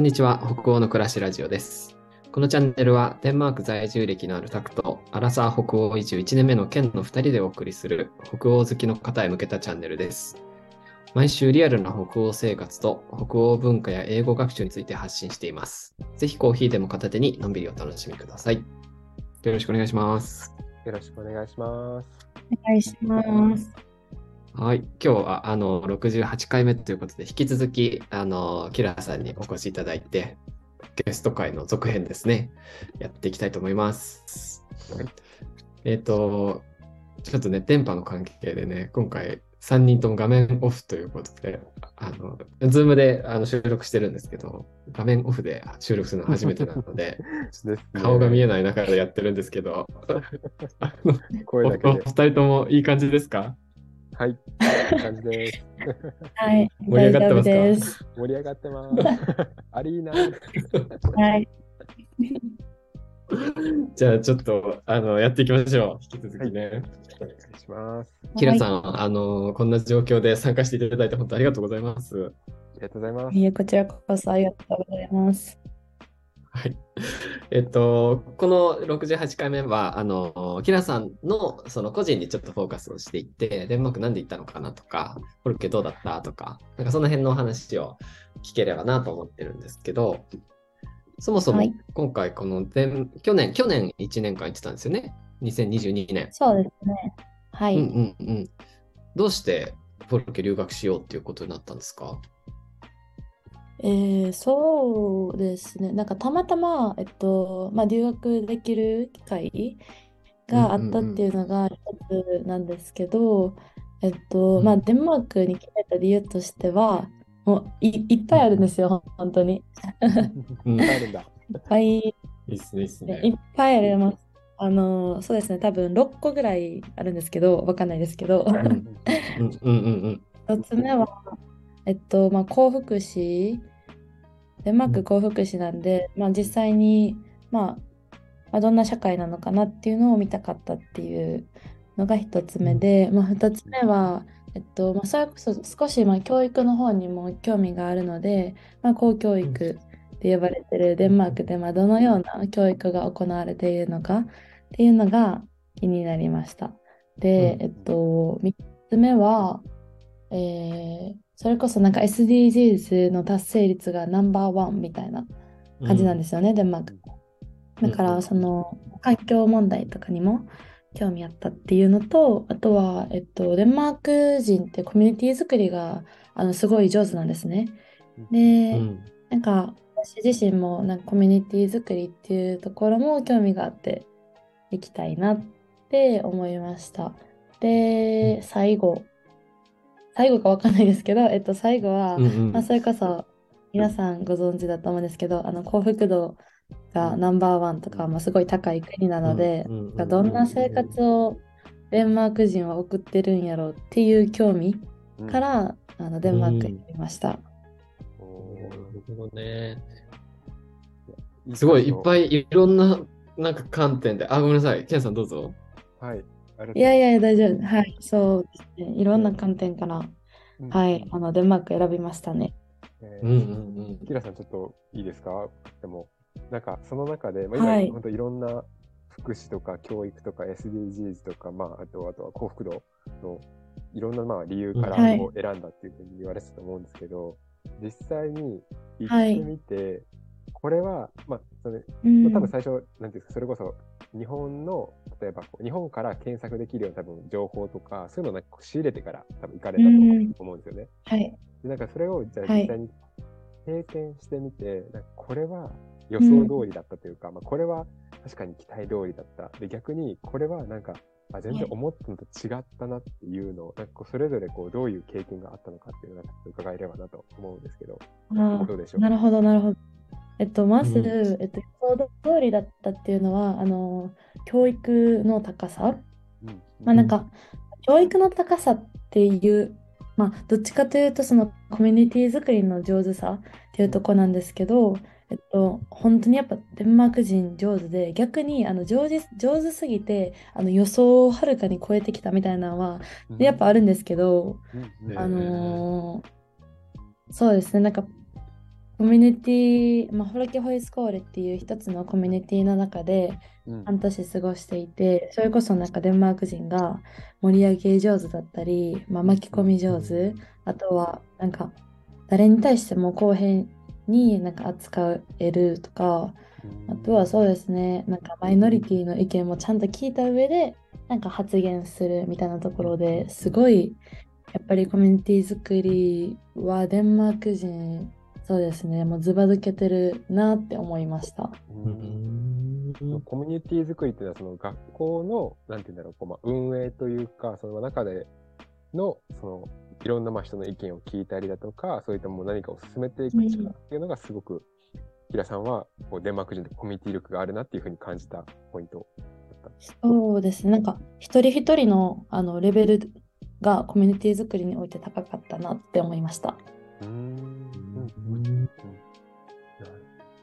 こんにちは、北欧の暮らしラジオです。このチャンネルは、デンマーク在住歴のあるタクと、アラサー北欧移住1年目の県の2人でお送りする、北欧好きの方へ向けたチャンネルです。毎週リアルな北欧生活と北欧文化や英語学習について発信しています。ぜひコーヒーでも片手にのんびりお楽しみください。よろしくお願いします。よろしくお願いします。お願いします。はい、今日はあの68回目ということで、引き続きあのキラーさんにお越しいただいて、ゲスト会の続編ですね、やっていきたいと思います。はい。えっ、と、ちょっとね、電波の関係でね、今回3人とも画面オフということで、あの、ズームであの収録してるんですけど、画面オフで収録するのは初めてなので、ですね。顔が見えない中でやってるんですけど、あ お二。人ともいい感じですか？はい。こんな感じです。はい、盛り上がってます。盛り上がってます。アリーナ。はい、じゃあちょっとあのやっていきましょう。引き続きね。お願いします。キラさん、あのこんな状況で参加していただいて本当ありがとうございます。ありがとうございます。いえ、こちらこそありがとうございます。はい。えっと、この68回目は、あの、キラさんのその個人にちょっとフォーカスをしていって、デンマークなんで行ったのかなとか、コルケどうだったとか、なんかその辺のお話を聞ければなと思ってるんですけど、そもそもはい今回このデン、去年、去年1年間行ってたんですよね？2022年。そうですね。はい。うんうんうん。どうしてポルケ留学しようっていうことになったんですか？えーそうですね。なんかたまたま、えっと、まあ、留学できる機会があったっていうのが一つなんですけど、えっと、うんまあ、デンマークに来てた理由としては、もうい、いっぱいあるんですよ、本当に。うんいっぱいあるんだ。いっぱいいいっすね、いいっすね。いっぱいあります。あの、そうですね、多分6個ぐらいあるんですけど、わかんないですけど、うんうんうんうん 一つ目は、えっと、まあ、幸福市、デンマーク幸福市なんで、まあ、実際に、まあ、まあ、どんな社会なのかなっていうのを見たかったっていうのが一つ目で、まあ、二つ目は、えっと、まあ、それこそ少し、まあ、教育の方にも興味があるので、まあ、公教育って呼ばれてるデンマークで、まあ、どのような教育が行われているのかっていうのが気になりました。で、うん。えっと、三つ目は、えーそれこそなんか SDGs の達成率がナンバーワンみたいなうん。感じなんですよね、デンマーク。だかうんうんら、その環境問題とかにも興味あったっていうのと、あとは、えっと、デンマーク人ってコミュニティ作りがあのすごい上手なんですね。で、うんなんか私自身もなんかコミュニティ作りっていうところも興味があって行きたいなって思いました。で、最後、最後かわかんないですけど、えっと、最後は、うんうんまあ、それこそ皆さんご存知だと思うんですけど、あの幸福度がナンバーワンとか、まあ、すごい高い国なので、うんうんうんどんな生活をデンマーク人は送ってるんやろうっていう興味うんから、あのデンマークに行きました。おなるほどね。ーすごいいっぱいいいろんななんか観点で、あ、ごめんなさい、ケンさんどうぞ。はい。いやいや、大丈夫。はい、そうですね。いろんな観点から、うん。はい、あのデンマーク選びましたね。えーうんうんうん。キラさん、ちょっといいですか？でも、なんか、その中で、まあ、今、はい。本当いろんな福祉とか教育とか SDGs とか、まあ、あとあとは幸福度のいろんなまあ理由からはい。こう選んだっていうふうに言われてたと思うんですけど、実際に行はいってみて、これは、まあ、それ多分最初、なんていうんですか、それこそ日本の、例えば日本から検索できるような多分情報とか、そういうのをなんかこう仕入れてから多分行かれたと思うんですよね。はい、でなんかそれをじゃあはい。実際に経験してみて、なんかこれは予想通りだったというか、まあ、これは確かに期待通りだった。で、逆にこれはなんか、あ全然思ったのと違ったなっていうのを、なんかそれぞれこうどういう経験があったのかっていうのを伺えればなと思うんですけど、あどうでしょう？なるほど、なるほど。えっと、まず、うん。えっと、予想通りだったっていうのは、あの、教育の高さ。うん。まあ、なんか、教育の高さっていう、まあ、どっちかというと、そのコミュニティ作りの上手さっていうところなんですけど、えっと、本当にやっぱデンマーク人上手で、逆にあの上手、上手すぎて、あの予想をはるかに超えてきたみたいなのは、やっぱあるんですけど、うん。あのーそうですね、なんか、コミュニティ、まあ、ホロケホイスコールっていう一つのコミュニティの中でうん。半年過ごしていて、それこそなんかデンマーク人が盛り上げ上手だったり、まあ、巻き込み上手、あとはなんか誰に対しても公平になんか扱えるとか、あとはそうですね、なんかマイノリティの意見もちゃんと聞いた上で、なんか発言するみたいなところですごい、やっぱりコミュニティ作りはデンマーク人、そうですね、もうズバ抜けてるなって思いました。コミュニティ作りっていうのは、その学校の、なんていうんだろう、こうまあ、運営というか、その中での、その、いろんなまあ人の意見を聞いたりだとか、そういったもう何かを進めていく力っていうのがすごく、平さんはこうデンマーク人でコミュニティ力があるなっていうふうに感じたポイントだった。そうですね、なんか一人一人のあのレベルがコミュニティ作りにおいて高かったなって思いました。うん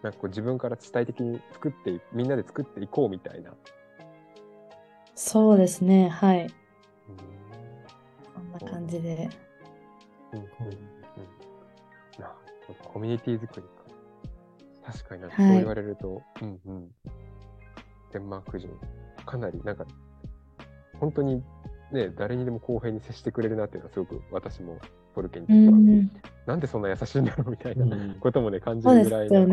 なんかこう自分から主体的に作ってい、みんなで作っていこうみたいな。そうですね、はい、うんこんな感じで。うんうんうんなコミュニティ作りか。確かにな、はいそう言われると、うんうん。デンマーク人、かなりなんか、本当にね、誰にでも公平に接してくれるなっていうのはすごく私もトルケにうとっては、ん、なんでそんな優しいんだろうみたいなうんこともね、感じるぐらいのよ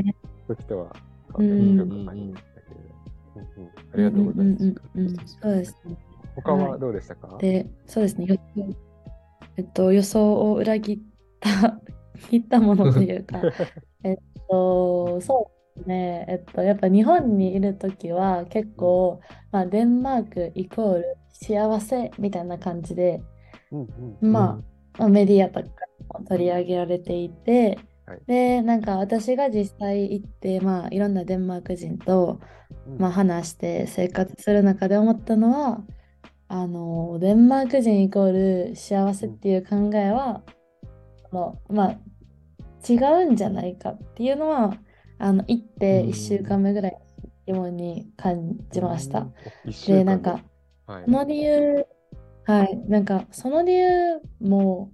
とは、うんよく感じましたけれど。うんうんありがとうございます。うんそうですね。他はどうでしたか、で、そうですね。えっと、予想を裏切った、切ったものというか、えっと、そうですね。えっと、やっぱ日本にいるときは結構、まあ、デンマークイコール幸せみたいな感じで、うんうんまあ、まあ、メディアとかも取り上げられていて、はい。で、なんか私が実際行って、まあ、いろんなデンマーク人と、うん。まあ、話して生活する中で思ったのはあのデンマーク人イコール幸せっていう考えは、あのまあ、違うんじゃないかっていうのはあの行ってうん。1週間目ぐらい疑問に感じました。でなんか、はい。その理由はい。なんかその理由も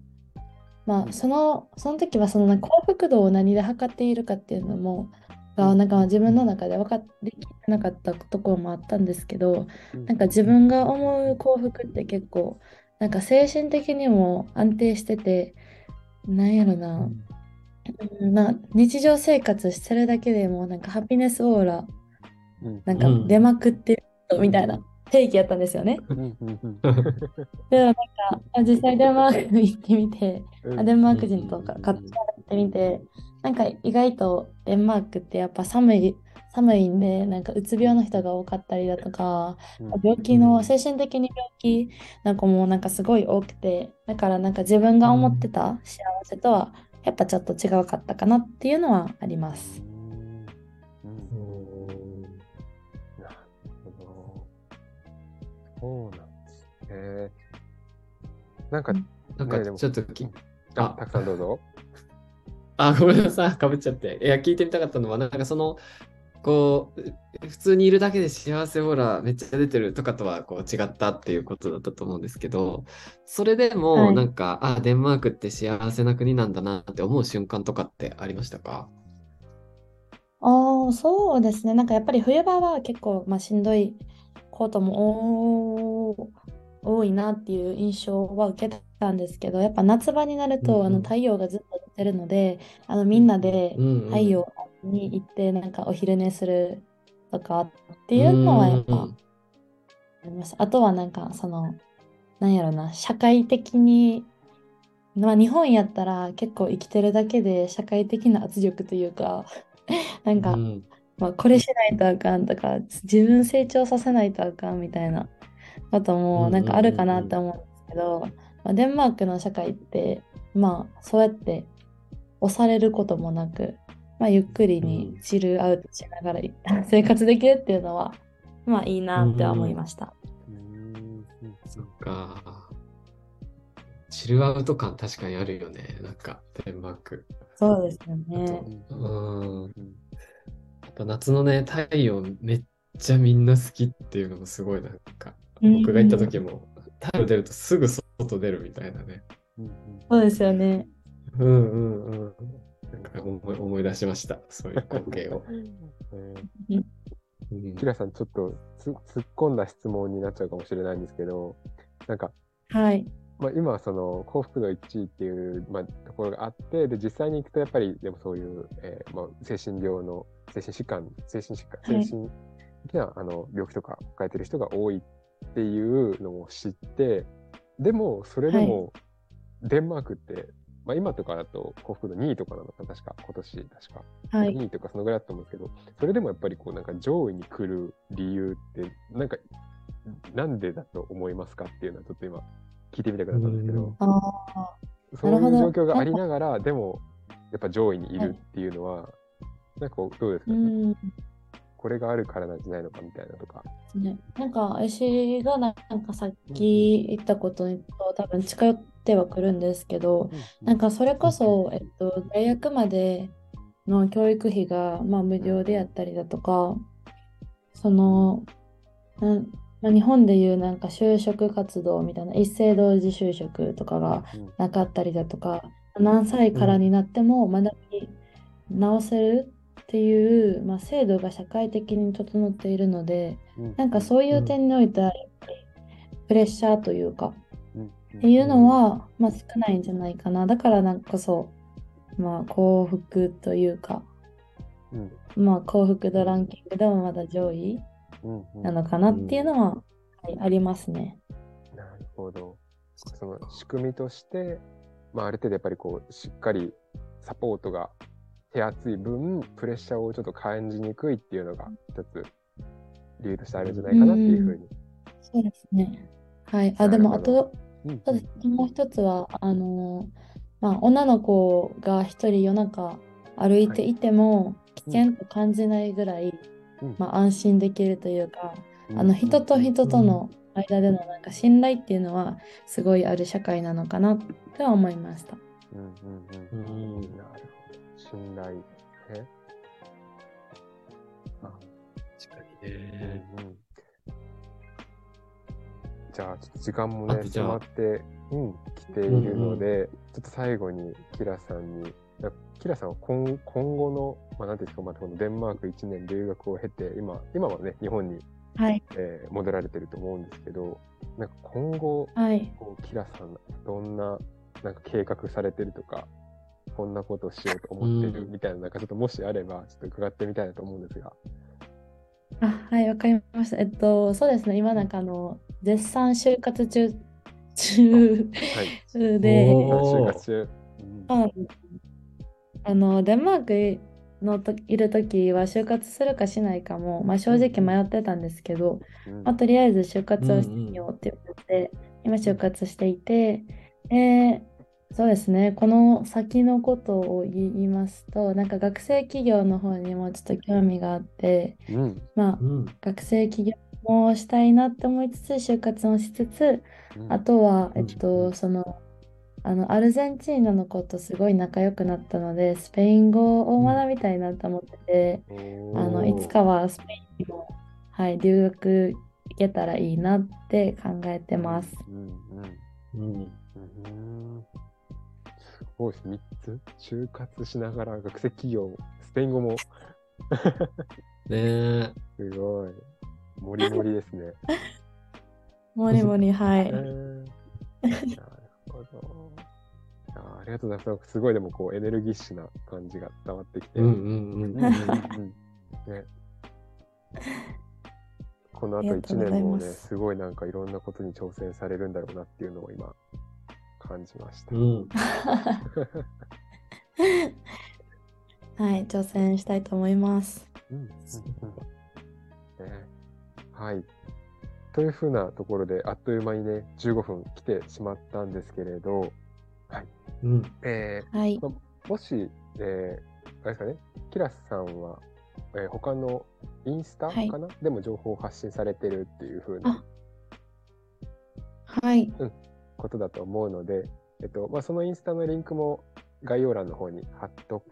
まあそのその時はその幸福度を何で測っているかっていうのもがなんか自分の中で分かってきてなかったところもあったんですけどなんか自分が思う幸福って結構なんか精神的にも安定しててなんやろな,、うん。な日常生活してるだけでもなんかハピネスオーラうん。なんかうん出まくってるみたいな定義やったんですよね。でもなんかあ実際デンマーク行ってみてうデンマーク人とか買ってみてなんか意外とデンマークってやっぱ寒い寒いんでなんかうつ病の人が多かったりだとかうん病気の精神的に病気なんかもうなんかすごい多くてだからなんか自分が思ってた幸せとはやっぱちょっと違うかったかなっていうのはあります。そうなんですね。なんか、なんかねでもちょっとき、ああたくさんどうぞ。あ、ごめんなさい、かぶっちゃって。いや、聞いてみたかったのは、なんかその、こう、普通にいるだけで幸せオーラめっちゃ出てるとかとはこう違ったっていうことだったと思うんですけど、それではもいなんか、あ、デンマークって幸せな国なんだなって思う瞬間とかってありましたか？ああ、そうですね。なんかやっぱり冬場は結構、まあ、しんどいことも多多いなっていう印象は受けたんですけど、やっぱ夏場になるうんうん。とあの太陽がずっと出てるので、あのみんなでうんうん太陽に行ってなんかお昼寝するとかっていうのはやっぱうん。あります。あとはなんかその、なんやろな、社会的に、まあ日本やったら結構生きてるだけで社会的な圧力というか、なんか、うんまあ、これしないとあかんとか、自分成長させないとあかんみたいなこともなんかあるかなって思うんですけど、まあ、デンマークの社会って、まあそうやって押されることもなく、まあ、ゆっくりにチルアウトしながら 生活できるっていうのは、まあいいなって思いました。うんそっか。チルアウト感確かにあるよね。なんか、デンマーク。そうですよあね。と、うん。あと夏のね、太陽めっちゃみんな好きっていうのもすごいなんか、うん僕が行った時も、太陽出るとすぐ外出るみたいなね。うんそうですよね。うんうんうん。なんか思い思い出しました、そういう光景を。え うんーキラさん、ちょっとつ突っ込んだ質問になっちゃうかもしれないんですけど、なんか、はい。まあ、今、その幸福度1位っていう、まあ、ところがあって、で、実際に行くと、やっぱり、でもそういう、えーまあ、精神病の、精神疾患、精神疾患、はい精神的な、あの病気とか抱えてる人が多いっていうのを知って、でも、それでも、デンマークって、まあ、今とかだと幸福度2位とかなのかな、確か、今年、確か。はい。2位とかそのぐらいだと思うんですけど、それでもやっぱりこうなんか上位に来る理由って、なんか、なんでだと思いますかっていうのはちょっと今聞いてみたくなったんですけど、ああ、そういう状況がありながら、でもやっぱ上位にいるっていうのは、なんかどうですか、うん。これがあるからなんじゃないのかみたいなとか。ね、なんか私がなんかさっき言ったことにと多分近寄ってはくるんですけど、なんかそれこそ、えっと、大学までの教育費が、まあ、無料でやったりだとか、その、まあ、日本でいうなんか就職活動みたいな一斉同時就職とかがうん。なかったりだとか、何歳からになっても学び直せるっていう、まあ、制度が社会的に整っているので、うん。なんかそういう点においては、プレッシャーというか、うん。っていうのは、まあ、少ないんじゃないかな。だからなんかこそ、まあ、幸福というか、うん。まあ、幸福度ランキングでもまだ上位うんうんなのかなっていうのは、はい、ありますね。なるほど。その仕組みとして、まあ、ある程度やっぱりこうしっかりサポートが手厚い分、プレッシャーをちょっと感じにくいっていうのが一つ理由としてあるんじゃないかなっていうふうに。そうですね。はい。あ、でも、あと、うんもう一つは、あのまあ、女の子が一人夜中歩いていても、危険と感じないぐらい、うんまあ、安心できるというか、うんあの人と人との間でのなんか信頼っていうのはすごいある社会なのかなとは思いました。うんうんうんうんなるほど。信頼ね。あ確かにね。うんうんじゃあ、ちょっと時間もね、迫って、うん、来ているので、ちょっと最後に、キラさんに、なキラさんは今今後の、まあ、なんていうんですか、まあ、このデンマーク1年留学を経て、今、今はね、日本に、はい。えー戻られてると思うんですけど、なんか今後、はい。こうキラさん、どんな、なんか計画されてるとか、こんなことをしようと思ってるうんみたいな、なんかちょっともしあれば、ちょっと伺ってみたいなと思うんですが。あ、はい、わかりました。えっと、そうですね。今なんかあの、絶賛就活中、中はい。就活中。うんああの、デンマークのといるときは就活するかしないかも、まあ、正直迷ってたんですけど、うん。まあ、とりあえず就活をしてみようって言って、今就活していて、で、そうですね、この先のことを言いますと、なんか学生企業の方にもちょっと興味があって、うん。まあう、ん。学生企業もしたいなって思いつつ、就活もしつつ、うん。あとは、えっうと、んその、あの、アルゼンチーナの子とすごい仲良くなったので、スペイン語を学びたいなと思ってて、おあの、ーいつかはスペインにも、はい、留学行けたらいいなって考えてます。うんうんうん。うんすごいです。3つ？就活しながら学生企業、スペイン語もねえ。すごい。もりもりですね。もりもり、はえい。ーなるほど。あありがとうございます。すごいでもこうエネルギッシュな感じが伝わってきて。この後1あとうござい年もね、ますすごいなんかいろんなことに挑戦されるんだろうなっていうのを今感じました。うん。はい、挑戦したいと思います。うんうんうんね、はい。というふうなところで、あっという間にね、15分来てしまったんですけれど、うん。えはい。ーもし、えーあれですかね、キラスさんは、えー他のインスタはいかな、でも情報を発信されてるっていうふうなはい。ことだと思うので、えっとまあ、そのインスタのリンクも概要欄の方に貼っと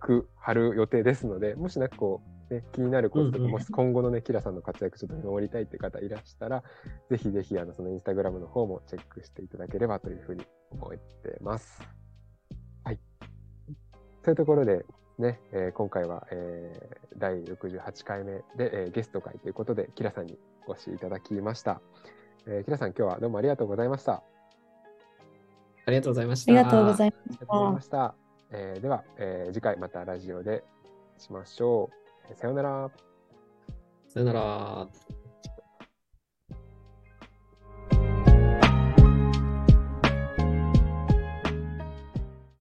く、貼る予定ですので、もしなんかこう、ね、気になることとか、もし今後のね、キラさんの活躍ちょっと見守りたいって方いらしたら、ぜひぜひあのそのインスタグラムの方もチェックしていただければというふうに思ってます。はい。そういうところで、ね、えー今回は、えー第68回目で、えーゲスト会ということで、キラさんにお越しいただきました。えーキラさん、今日はどうもありがとうございました。ありがとうございましありた。がとうございまありがとうございました。えーでは、えー次回またラジオでしましょう。さよなら。さよなら。